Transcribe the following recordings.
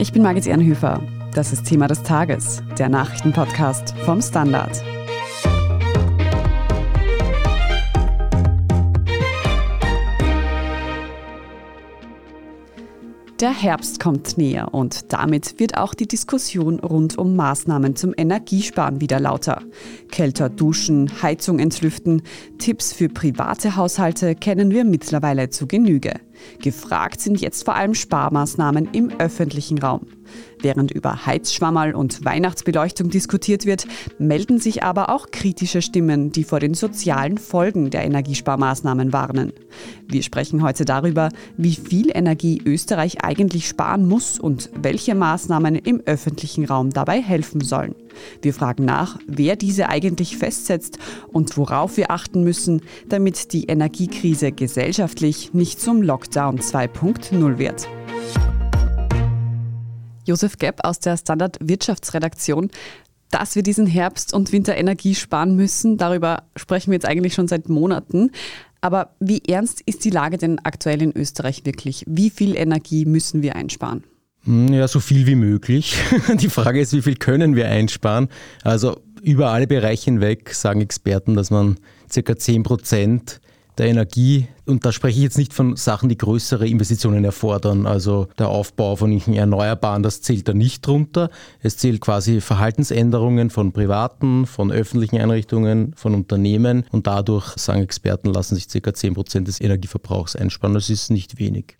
Ich bin Margit Ehrenhöfer. Das ist Thema des Tages, der Nachrichtenpodcast vom Standard. Der Herbst kommt näher und damit wird auch die Diskussion rund um Maßnahmen zum Energiesparen wieder lauter. Kälter duschen, Heizung entlüften, Tipps für private Haushalte kennen wir mittlerweile zu Genüge. Gefragt sind jetzt vor allem Sparmaßnahmen im öffentlichen Raum. Während über Heizschwammerl und Weihnachtsbeleuchtung diskutiert wird, melden sich aber auch kritische Stimmen, die vor den sozialen Folgen der Energiesparmaßnahmen warnen. Wir sprechen heute darüber, wie viel Energie Österreich eigentlich sparen muss und welche Maßnahmen im öffentlichen Raum dabei helfen sollen. Wir fragen nach, wer diese eigentlich festsetzt und worauf wir achten müssen, damit die Energiekrise gesellschaftlich nicht zum Lockdown 2.0 wird. Josef Gepp aus der Standard Wirtschaftsredaktion. Dass wir diesen Herbst und Winter Energie sparen müssen, darüber sprechen wir jetzt eigentlich schon seit Monaten. Aber wie ernst ist die Lage denn aktuell in Österreich wirklich? Wie viel Energie müssen wir einsparen? Hm, ja, so viel wie möglich. Die Frage ist, wie viel können wir einsparen? Also über alle Bereiche hinweg sagen Experten, dass man circa 10 Prozent der Energie, und da spreche ich jetzt nicht von Sachen, die größere Investitionen erfordern, also der Aufbau von Erneuerbaren, das zählt da nicht drunter. Es zählt quasi Verhaltensänderungen von privaten, von öffentlichen Einrichtungen, von Unternehmen und dadurch, sagen Experten, lassen sich ca. 10 Prozent des Energieverbrauchs einsparen. Das ist nicht wenig.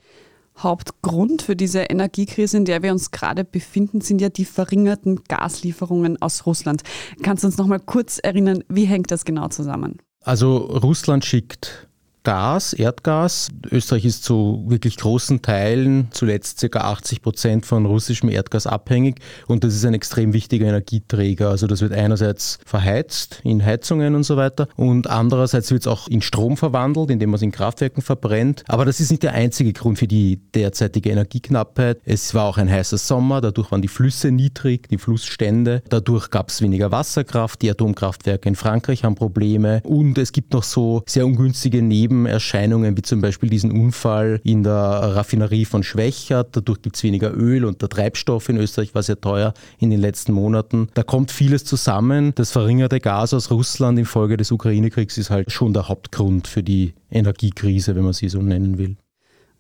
Hauptgrund für diese Energiekrise, in der wir uns gerade befinden, sind ja die verringerten Gaslieferungen aus Russland. Kannst du uns noch mal kurz erinnern, wie hängt das genau zusammen? Also Russland schickt Gas, Erdgas. Österreich ist zu wirklich großen Teilen, zuletzt ca. 80 Prozent von russischem Erdgas abhängig und das ist ein extrem wichtiger Energieträger. Also das wird einerseits verheizt in Heizungen und so weiter und andererseits wird es auch in Strom verwandelt, indem man es in Kraftwerken verbrennt. Aber das ist nicht der einzige Grund für die derzeitige Energieknappheit. Es war auch ein heißer Sommer, dadurch waren die Flüsse niedrig, die Flussstände. Dadurch gab es weniger Wasserkraft, die Atomkraftwerke in Frankreich haben Probleme und es gibt noch so sehr ungünstige Neben Nebenerscheinungen, wie zum Beispiel diesen Unfall in der Raffinerie von Schwächert. Dadurch gibt es weniger Öl und der Treibstoff in Österreich war sehr teuer in den letzten Monaten. Da kommt vieles zusammen. Das verringerte Gas aus Russland infolge des Ukraine-Kriegs ist halt schon der Hauptgrund für die Energiekrise, wenn man sie so nennen will.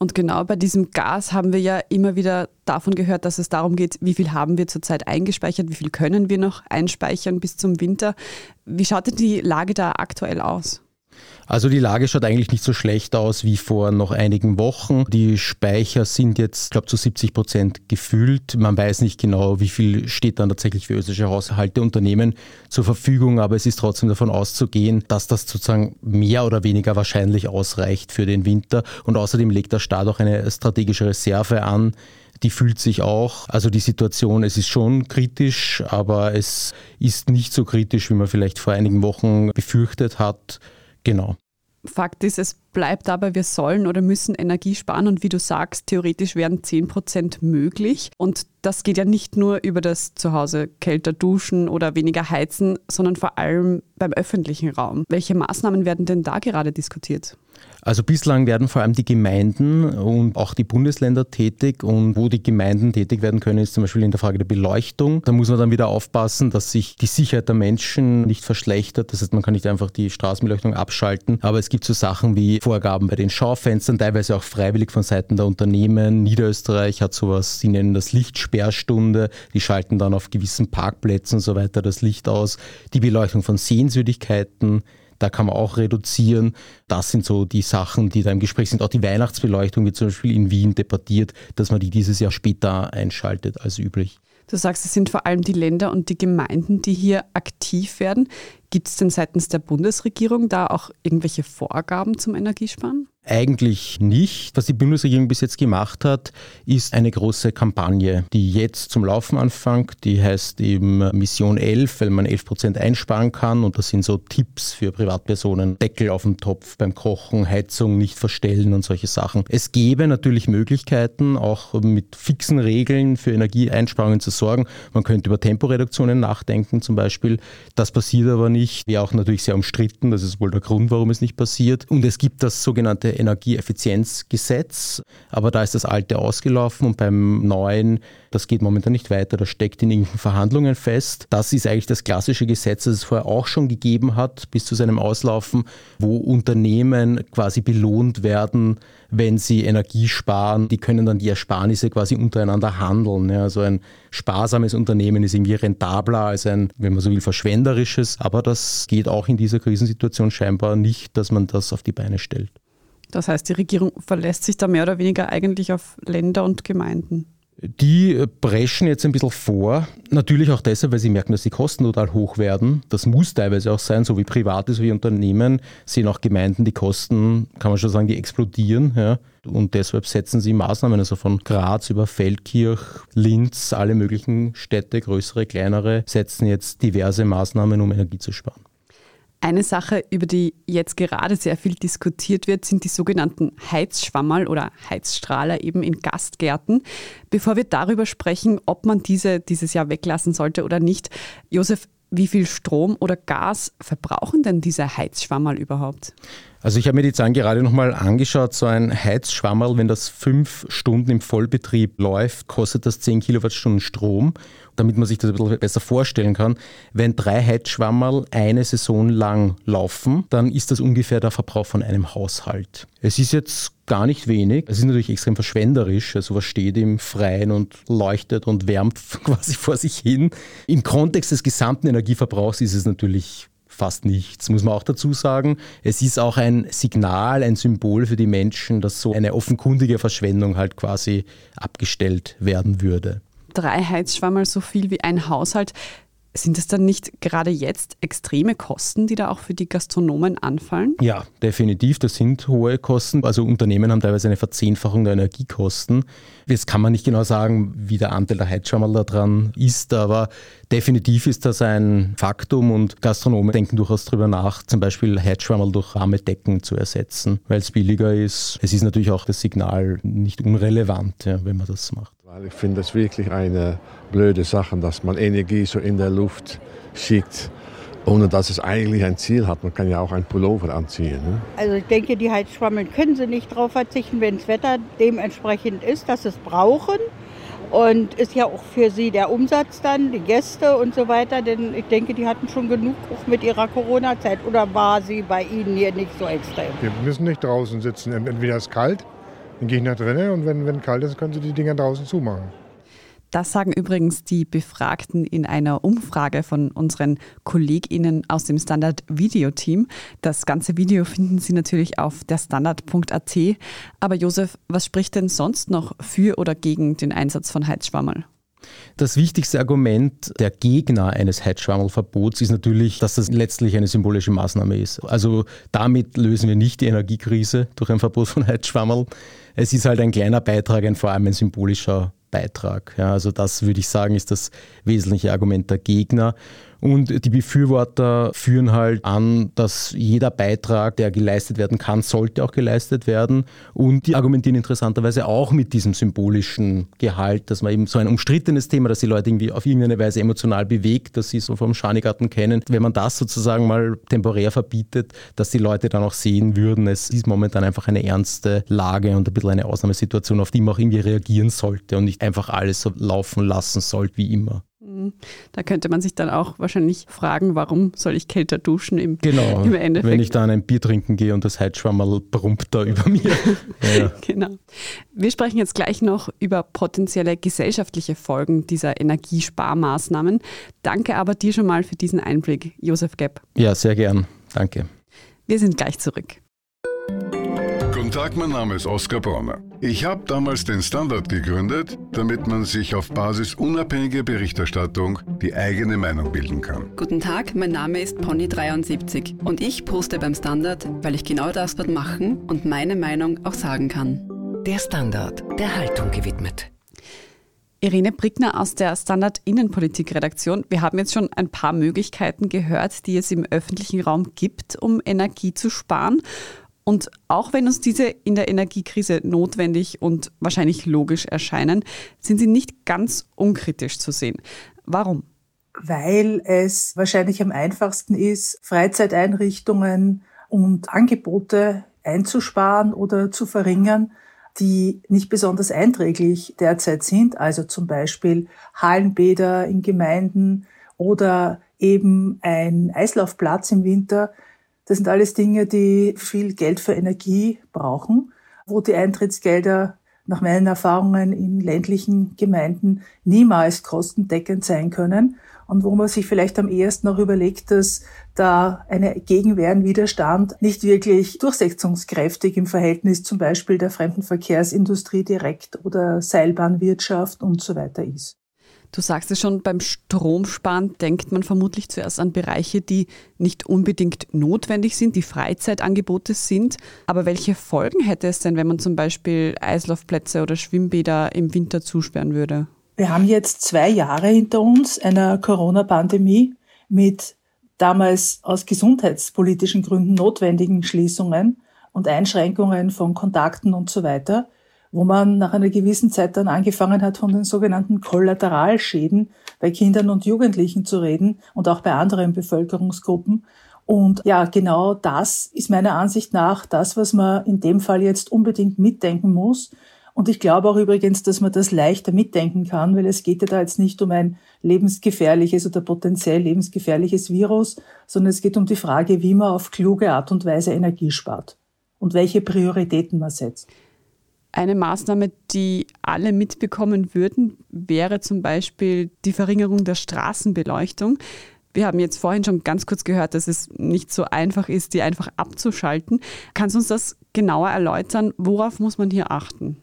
Und genau bei diesem Gas haben wir ja immer wieder davon gehört, dass es darum geht, wie viel haben wir zurzeit eingespeichert, wie viel können wir noch einspeichern bis zum Winter. Wie schaut denn die Lage da aktuell aus? Also die Lage schaut eigentlich nicht so schlecht aus wie vor noch einigen Wochen. Die Speicher sind jetzt, ich glaube, zu 70 Prozent gefüllt. Man weiß nicht genau, wie viel steht dann tatsächlich für österreichische Haushalte, Unternehmen zur Verfügung, aber es ist trotzdem davon auszugehen, dass das sozusagen mehr oder weniger wahrscheinlich ausreicht für den Winter. Und außerdem legt der Staat auch eine strategische Reserve an, die fühlt sich auch, also die Situation, es ist schon kritisch, aber es ist nicht so kritisch, wie man vielleicht vor einigen Wochen befürchtet hat. Genau. Fakt ist, es bleibt dabei, wir sollen oder müssen Energie sparen und wie du sagst, theoretisch wären 10 Prozent möglich. Und das geht ja nicht nur über das Zuhause kälter duschen oder weniger heizen, sondern vor allem beim öffentlichen Raum. Welche Maßnahmen werden denn da gerade diskutiert? Also bislang werden vor allem die Gemeinden und auch die Bundesländer tätig und wo die Gemeinden tätig werden können, ist zum Beispiel in der Frage der Beleuchtung. Da muss man dann wieder aufpassen, dass sich die Sicherheit der Menschen nicht verschlechtert. Das heißt, man kann nicht einfach die Straßenbeleuchtung abschalten, aber es gibt so Sachen wie Vorgaben bei den Schaufenstern, teilweise auch freiwillig von Seiten der Unternehmen. Niederösterreich hat sowas, sie nennen das Lichtsperrstunde. Die schalten dann auf gewissen Parkplätzen und so weiter das Licht aus. Die Beleuchtung von Sehenswürdigkeiten da kann man auch reduzieren. Das sind so die Sachen, die da im Gespräch sind. Auch die Weihnachtsbeleuchtung wird zum Beispiel in Wien debattiert, dass man die dieses Jahr später einschaltet als üblich. Du sagst, es sind vor allem die Länder und die Gemeinden, die hier aktiv werden. Gibt es denn seitens der Bundesregierung da auch irgendwelche Vorgaben zum Energiesparen? Eigentlich nicht. Was die Bundesregierung bis jetzt gemacht hat, ist eine große Kampagne, die jetzt zum Laufen anfängt. Die heißt eben Mission 11, weil man 11 Prozent einsparen kann. Und das sind so Tipps für Privatpersonen. Deckel auf dem Topf beim Kochen, Heizung nicht verstellen und solche Sachen. Es gäbe natürlich Möglichkeiten, auch mit fixen Regeln für Energieeinsparungen zu sorgen. Man könnte über Temporeduktionen nachdenken zum Beispiel. Das passiert aber nicht. Wäre auch natürlich sehr umstritten. Das ist wohl der Grund, warum es nicht passiert. Und es gibt das sogenannte Energieeffizienzgesetz, aber da ist das alte ausgelaufen und beim neuen, das geht momentan nicht weiter, das steckt in irgendwelchen Verhandlungen fest. Das ist eigentlich das klassische Gesetz, das es vorher auch schon gegeben hat, bis zu seinem Auslaufen, wo Unternehmen quasi belohnt werden, wenn sie Energie sparen. Die können dann die Ersparnisse quasi untereinander handeln. Ja, also ein sparsames Unternehmen ist irgendwie rentabler als ein, wenn man so will, verschwenderisches. Aber das geht auch in dieser Krisensituation scheinbar nicht, dass man das auf die Beine stellt. Das heißt, die Regierung verlässt sich da mehr oder weniger eigentlich auf Länder und Gemeinden. Die preschen jetzt ein bisschen vor. Natürlich auch deshalb, weil sie merken, dass die Kosten total hoch werden. Das muss teilweise auch sein, so wie Private, so wie Unternehmen sehen auch Gemeinden die Kosten, kann man schon sagen, die explodieren. Ja. Und deshalb setzen sie Maßnahmen, also von Graz über Feldkirch, Linz, alle möglichen Städte, größere, kleinere, setzen jetzt diverse Maßnahmen, um Energie zu sparen. Eine Sache, über die jetzt gerade sehr viel diskutiert wird, sind die sogenannten Heizschwammerl oder Heizstrahler eben in Gastgärten. Bevor wir darüber sprechen, ob man diese dieses Jahr weglassen sollte oder nicht, Josef, wie viel Strom oder Gas verbrauchen denn diese Heizschwammerl überhaupt? Also ich habe mir die Zahlen gerade nochmal angeschaut. So ein Heizschwammerl, wenn das fünf Stunden im Vollbetrieb läuft, kostet das 10 Kilowattstunden Strom. Damit man sich das ein bisschen besser vorstellen kann, wenn drei Heizschwammerl eine Saison lang laufen, dann ist das ungefähr der Verbrauch von einem Haushalt. Es ist jetzt gar nicht wenig. Es ist natürlich extrem verschwenderisch. Also was steht im Freien und leuchtet und wärmt quasi vor sich hin. Im Kontext des gesamten Energieverbrauchs ist es natürlich fast nichts, muss man auch dazu sagen. Es ist auch ein Signal, ein Symbol für die Menschen, dass so eine offenkundige Verschwendung halt quasi abgestellt werden würde. Drei Heizschwammerl so viel wie ein Haushalt. Sind es dann nicht gerade jetzt extreme Kosten, die da auch für die Gastronomen anfallen? Ja, definitiv. Das sind hohe Kosten. Also Unternehmen haben teilweise eine Verzehnfachung der Energiekosten. Jetzt kann man nicht genau sagen, wie der Anteil der Heizschwammerl da dran ist, aber definitiv ist das ein Faktum und Gastronomen denken durchaus darüber nach, zum Beispiel Heizschwammerl durch warme Decken zu ersetzen, weil es billiger ist. Es ist natürlich auch das Signal nicht unrelevant, ja, wenn man das macht. Ich finde es wirklich eine blöde Sache, dass man Energie so in der Luft schickt, ohne dass es eigentlich ein Ziel hat. Man kann ja auch ein Pullover anziehen. Ne? Also ich denke, die Heizschwammeln können sie nicht darauf verzichten, wenn das Wetter dementsprechend ist, dass sie es brauchen. Und ist ja auch für sie der Umsatz dann, die Gäste und so weiter. Denn ich denke, die hatten schon genug auch mit ihrer Corona-Zeit. Oder war sie bei Ihnen hier nicht so extrem? Wir müssen nicht draußen sitzen. Entweder ist es kalt dann gehe ich nach drinnen und wenn, wenn kalt ist, können Sie die Dinger draußen zumachen. Das sagen übrigens die Befragten in einer Umfrage von unseren KollegInnen aus dem Standard Video Team. Das ganze Video finden Sie natürlich auf der Standard.at. Aber Josef, was spricht denn sonst noch für oder gegen den Einsatz von Heizschwammerl? Das wichtigste Argument der Gegner eines Heizschwammelverbots ist natürlich, dass das letztlich eine symbolische Maßnahme ist. Also damit lösen wir nicht die Energiekrise durch ein Verbot von Heizschwammerl. Es ist halt ein kleiner Beitrag, ein vor allem ein symbolischer Beitrag. Ja, also das würde ich sagen, ist das wesentliche Argument der Gegner. Und die Befürworter führen halt an, dass jeder Beitrag, der geleistet werden kann, sollte auch geleistet werden. Und die argumentieren interessanterweise auch mit diesem symbolischen Gehalt, dass man eben so ein umstrittenes Thema, das die Leute irgendwie auf irgendeine Weise emotional bewegt, dass sie so vom Schanigarten kennen. Wenn man das sozusagen mal temporär verbietet, dass die Leute dann auch sehen würden, es ist momentan einfach eine ernste Lage und ein bisschen eine Ausnahmesituation, auf die man auch irgendwie reagieren sollte und nicht einfach alles so laufen lassen sollte wie immer. Da könnte man sich dann auch wahrscheinlich fragen, warum soll ich kälter duschen im, genau, im Endeffekt. Wenn ich dann ein Bier trinken gehe und das Heizschwammerl brummt da über mir. ja. Genau. Wir sprechen jetzt gleich noch über potenzielle gesellschaftliche Folgen dieser Energiesparmaßnahmen. Danke aber dir schon mal für diesen Einblick, Josef Gepp. Ja, sehr gern. Danke. Wir sind gleich zurück. Guten Tag, mein Name ist Oskar Bronner. Ich habe damals den Standard gegründet, damit man sich auf Basis unabhängiger Berichterstattung die eigene Meinung bilden kann. Guten Tag, mein Name ist Pony73 und ich poste beim Standard, weil ich genau das dort machen und meine Meinung auch sagen kann. Der Standard, der Haltung gewidmet. Irene Brickner aus der Standard Innenpolitik-Redaktion. Wir haben jetzt schon ein paar Möglichkeiten gehört, die es im öffentlichen Raum gibt, um Energie zu sparen. Und auch wenn uns diese in der Energiekrise notwendig und wahrscheinlich logisch erscheinen, sind sie nicht ganz unkritisch zu sehen. Warum? Weil es wahrscheinlich am einfachsten ist, Freizeiteinrichtungen und Angebote einzusparen oder zu verringern, die nicht besonders einträglich derzeit sind, also zum Beispiel Hallenbäder in Gemeinden oder eben ein Eislaufplatz im Winter. Das sind alles Dinge, die viel Geld für Energie brauchen, wo die Eintrittsgelder nach meinen Erfahrungen in ländlichen Gemeinden niemals kostendeckend sein können und wo man sich vielleicht am ehesten noch überlegt, dass da eine Gegenwehr, Widerstand nicht wirklich durchsetzungskräftig im Verhältnis zum Beispiel der Fremdenverkehrsindustrie direkt oder Seilbahnwirtschaft und so weiter ist. Du sagst es schon, beim Stromsparen denkt man vermutlich zuerst an Bereiche, die nicht unbedingt notwendig sind, die Freizeitangebote sind. Aber welche Folgen hätte es denn, wenn man zum Beispiel Eislaufplätze oder Schwimmbäder im Winter zusperren würde? Wir haben jetzt zwei Jahre hinter uns einer Corona-Pandemie mit damals aus gesundheitspolitischen Gründen notwendigen Schließungen und Einschränkungen von Kontakten und so weiter wo man nach einer gewissen Zeit dann angefangen hat, von den sogenannten Kollateralschäden bei Kindern und Jugendlichen zu reden und auch bei anderen Bevölkerungsgruppen. Und ja, genau das ist meiner Ansicht nach das, was man in dem Fall jetzt unbedingt mitdenken muss. Und ich glaube auch übrigens, dass man das leichter mitdenken kann, weil es geht ja da jetzt nicht um ein lebensgefährliches oder potenziell lebensgefährliches Virus, sondern es geht um die Frage, wie man auf kluge Art und Weise Energie spart und welche Prioritäten man setzt. Eine Maßnahme, die alle mitbekommen würden, wäre zum Beispiel die Verringerung der Straßenbeleuchtung. Wir haben jetzt vorhin schon ganz kurz gehört, dass es nicht so einfach ist, die einfach abzuschalten. Kannst du uns das genauer erläutern? Worauf muss man hier achten?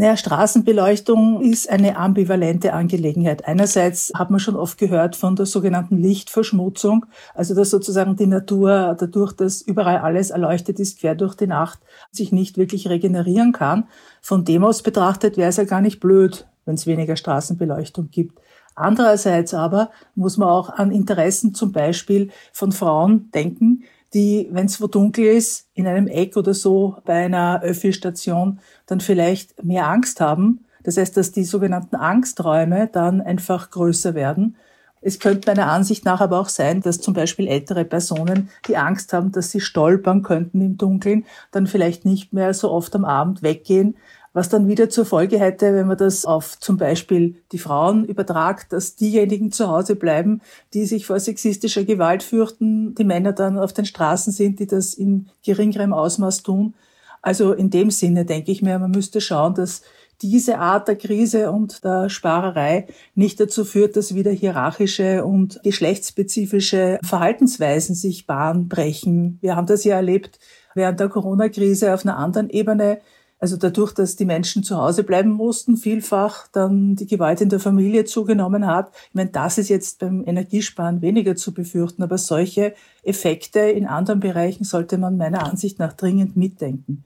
Naja, Straßenbeleuchtung ist eine ambivalente Angelegenheit. Einerseits hat man schon oft gehört von der sogenannten Lichtverschmutzung, also dass sozusagen die Natur dadurch, dass überall alles erleuchtet ist, quer durch die Nacht, sich nicht wirklich regenerieren kann. Von dem aus betrachtet wäre es ja gar nicht blöd, wenn es weniger Straßenbeleuchtung gibt. Andererseits aber muss man auch an Interessen zum Beispiel von Frauen denken, die, wenn es wo dunkel ist, in einem Eck oder so bei einer Öffi-Station dann vielleicht mehr Angst haben. Das heißt, dass die sogenannten Angsträume dann einfach größer werden. Es könnte meiner Ansicht nach aber auch sein, dass zum Beispiel ältere Personen, die Angst haben, dass sie stolpern könnten im Dunkeln, dann vielleicht nicht mehr so oft am Abend weggehen, was dann wieder zur Folge hätte, wenn man das auf zum Beispiel die Frauen übertragt, dass diejenigen zu Hause bleiben, die sich vor sexistischer Gewalt fürchten, die Männer dann auf den Straßen sind, die das in geringerem Ausmaß tun. Also in dem Sinne denke ich mir, man müsste schauen, dass diese Art der Krise und der Sparerei nicht dazu führt, dass wieder hierarchische und geschlechtsspezifische Verhaltensweisen sich Bahn brechen. Wir haben das ja erlebt während der Corona-Krise auf einer anderen Ebene also dadurch, dass die Menschen zu Hause bleiben mussten, vielfach dann die Gewalt in der Familie zugenommen hat. Ich meine, das ist jetzt beim Energiesparen weniger zu befürchten, aber solche Effekte in anderen Bereichen sollte man meiner Ansicht nach dringend mitdenken.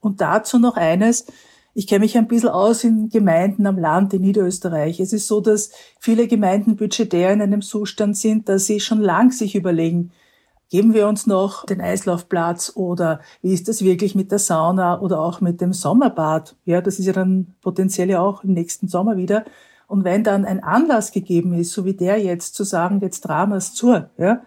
Und dazu noch eines. Ich kenne mich ein bisschen aus in Gemeinden am Land in Niederösterreich. Es ist so, dass viele Gemeinden budgetär in einem Zustand sind, dass sie schon lang sich überlegen, Geben wir uns noch den Eislaufplatz oder wie ist das wirklich mit der Sauna oder auch mit dem Sommerbad? Ja, das ist ja dann potenziell ja auch im nächsten Sommer wieder. Und wenn dann ein Anlass gegeben ist, so wie der jetzt, zu sagen, jetzt Dramas zu, ja,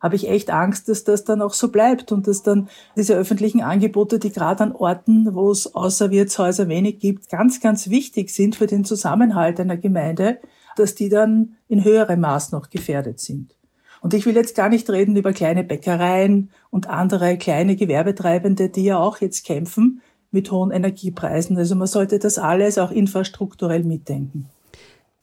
habe ich echt Angst, dass das dann auch so bleibt und dass dann diese öffentlichen Angebote, die gerade an Orten, wo es außer Wirtshäuser wenig gibt, ganz, ganz wichtig sind für den Zusammenhalt einer Gemeinde, dass die dann in höherem Maß noch gefährdet sind. Und ich will jetzt gar nicht reden über kleine Bäckereien und andere kleine Gewerbetreibende, die ja auch jetzt kämpfen mit hohen Energiepreisen. Also man sollte das alles auch infrastrukturell mitdenken.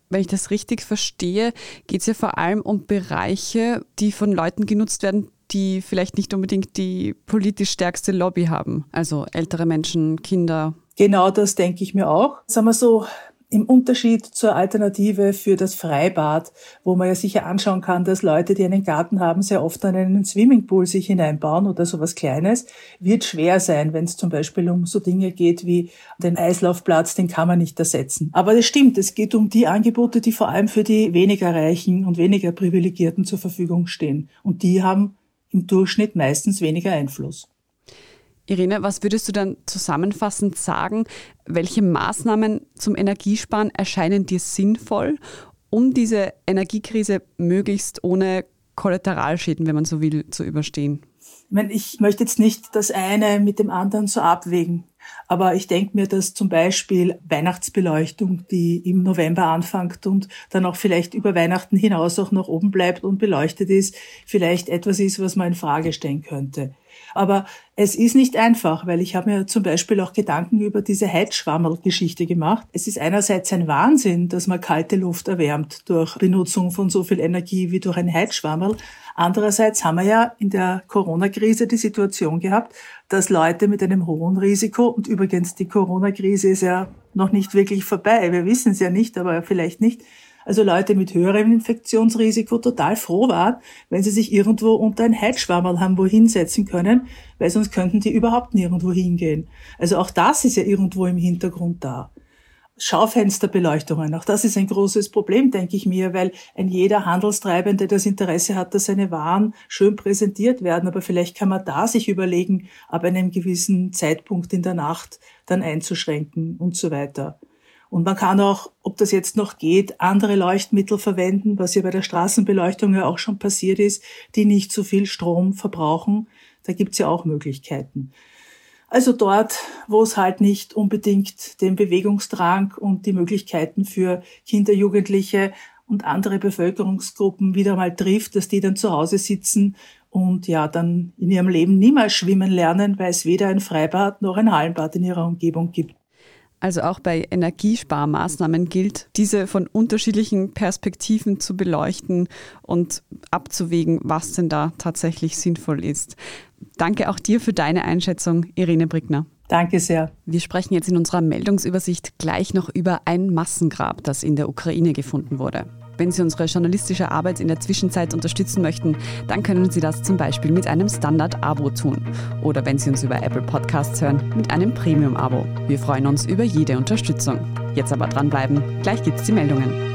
Wenn ich das richtig verstehe, geht es ja vor allem um Bereiche, die von Leuten genutzt werden, die vielleicht nicht unbedingt die politisch stärkste Lobby haben. Also ältere Menschen, Kinder. Genau das denke ich mir auch. Sagen wir so, im Unterschied zur Alternative für das Freibad, wo man ja sicher anschauen kann, dass Leute, die einen Garten haben, sehr oft dann einen Swimmingpool sich hineinbauen oder sowas Kleines, wird schwer sein, wenn es zum Beispiel um so Dinge geht wie den Eislaufplatz, den kann man nicht ersetzen. Aber das stimmt, es geht um die Angebote, die vor allem für die weniger Reichen und weniger Privilegierten zur Verfügung stehen. Und die haben im Durchschnitt meistens weniger Einfluss. Irene, was würdest du dann zusammenfassend sagen? Welche Maßnahmen zum Energiesparen erscheinen dir sinnvoll, um diese Energiekrise möglichst ohne Kollateralschäden, wenn man so will, zu überstehen? Ich, meine, ich möchte jetzt nicht das eine mit dem anderen so abwägen. Aber ich denke mir, dass zum Beispiel Weihnachtsbeleuchtung, die im November anfängt und dann auch vielleicht über Weihnachten hinaus auch noch oben bleibt und beleuchtet ist, vielleicht etwas ist, was man in Frage stellen könnte. Aber es ist nicht einfach, weil ich habe mir zum Beispiel auch Gedanken über diese Heizschwammerl-Geschichte gemacht. Es ist einerseits ein Wahnsinn, dass man kalte Luft erwärmt durch Benutzung von so viel Energie wie durch ein Heizschwammerl. Andererseits haben wir ja in der Corona-Krise die Situation gehabt, dass Leute mit einem hohen Risiko, und übrigens die Corona-Krise ist ja noch nicht wirklich vorbei, wir wissen es ja nicht, aber vielleicht nicht, also Leute mit höherem Infektionsrisiko total froh waren, wenn sie sich irgendwo unter ein Heizschwammerl haben wo hinsetzen können, weil sonst könnten die überhaupt nirgendwo hingehen. Also auch das ist ja irgendwo im Hintergrund da. Schaufensterbeleuchtungen. Auch das ist ein großes Problem, denke ich mir, weil ein jeder Handelstreibende das Interesse hat, dass seine Waren schön präsentiert werden. Aber vielleicht kann man da sich überlegen, ab einem gewissen Zeitpunkt in der Nacht dann einzuschränken und so weiter. Und man kann auch, ob das jetzt noch geht, andere Leuchtmittel verwenden, was ja bei der Straßenbeleuchtung ja auch schon passiert ist, die nicht so viel Strom verbrauchen. Da gibt's ja auch Möglichkeiten. Also dort, wo es halt nicht unbedingt den Bewegungsdrang und die Möglichkeiten für Kinder, Jugendliche und andere Bevölkerungsgruppen wieder mal trifft, dass die dann zu Hause sitzen und ja, dann in ihrem Leben niemals schwimmen lernen, weil es weder ein Freibad noch ein Hallenbad in ihrer Umgebung gibt. Also auch bei Energiesparmaßnahmen gilt, diese von unterschiedlichen Perspektiven zu beleuchten und abzuwägen, was denn da tatsächlich sinnvoll ist. Danke auch dir für deine Einschätzung, Irene Brickner. Danke sehr. Wir sprechen jetzt in unserer Meldungsübersicht gleich noch über ein Massengrab, das in der Ukraine gefunden wurde. Wenn Sie unsere journalistische Arbeit in der Zwischenzeit unterstützen möchten, dann können Sie das zum Beispiel mit einem Standard-Abo tun. Oder wenn Sie uns über Apple Podcasts hören, mit einem Premium-Abo. Wir freuen uns über jede Unterstützung. Jetzt aber dranbleiben, gleich gibt's die Meldungen.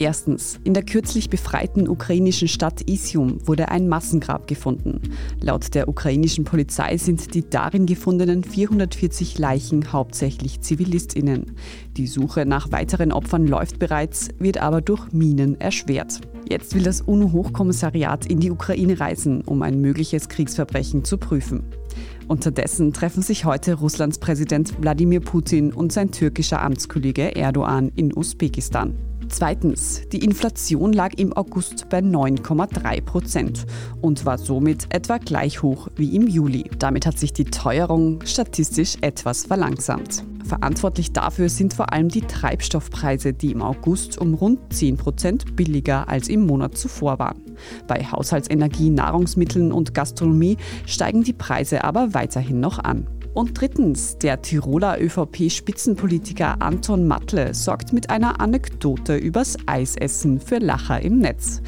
Erstens, in der kürzlich befreiten ukrainischen Stadt Isium wurde ein Massengrab gefunden. Laut der ukrainischen Polizei sind die darin gefundenen 440 Leichen hauptsächlich Zivilistinnen. Die Suche nach weiteren Opfern läuft bereits, wird aber durch Minen erschwert. Jetzt will das UNO-Hochkommissariat in die Ukraine reisen, um ein mögliches Kriegsverbrechen zu prüfen. Unterdessen treffen sich heute Russlands Präsident Wladimir Putin und sein türkischer Amtskollege Erdogan in Usbekistan. Zweitens, die Inflation lag im August bei 9,3 Prozent und war somit etwa gleich hoch wie im Juli. Damit hat sich die Teuerung statistisch etwas verlangsamt. Verantwortlich dafür sind vor allem die Treibstoffpreise, die im August um rund 10 Prozent billiger als im Monat zuvor waren. Bei Haushaltsenergie, Nahrungsmitteln und Gastronomie steigen die Preise aber weiterhin noch an. Und drittens, der Tiroler ÖVP-Spitzenpolitiker Anton Matle sorgt mit einer Anekdote übers Eisessen für Lacher im Netz.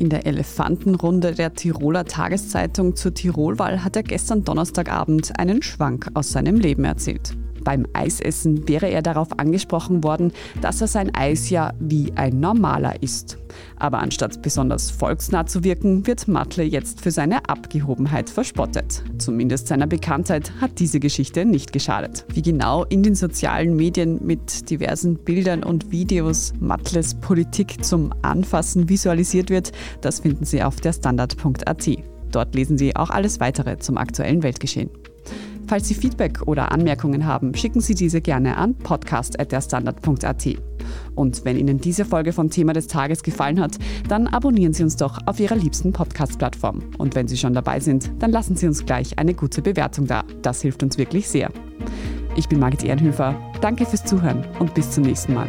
In der Elefantenrunde der Tiroler Tageszeitung zur Tirolwahl hat er gestern Donnerstagabend einen Schwank aus seinem Leben erzählt. Beim Eisessen wäre er darauf angesprochen worden, dass er sein Eis ja wie ein normaler isst. Aber anstatt besonders volksnah zu wirken, wird Matle jetzt für seine Abgehobenheit verspottet. Zumindest seiner Bekanntheit hat diese Geschichte nicht geschadet. Wie genau in den sozialen Medien mit diversen Bildern und Videos Matles Politik zum Anfassen visualisiert wird, das finden Sie auf der Standard.at. Dort lesen Sie auch alles weitere zum aktuellen Weltgeschehen. Falls Sie Feedback oder Anmerkungen haben, schicken Sie diese gerne an podcast.derstandard.at. Und wenn Ihnen diese Folge vom Thema des Tages gefallen hat, dann abonnieren Sie uns doch auf Ihrer liebsten Podcast-Plattform. Und wenn Sie schon dabei sind, dann lassen Sie uns gleich eine gute Bewertung da. Das hilft uns wirklich sehr. Ich bin Margit Ehrenhöfer. Danke fürs Zuhören und bis zum nächsten Mal.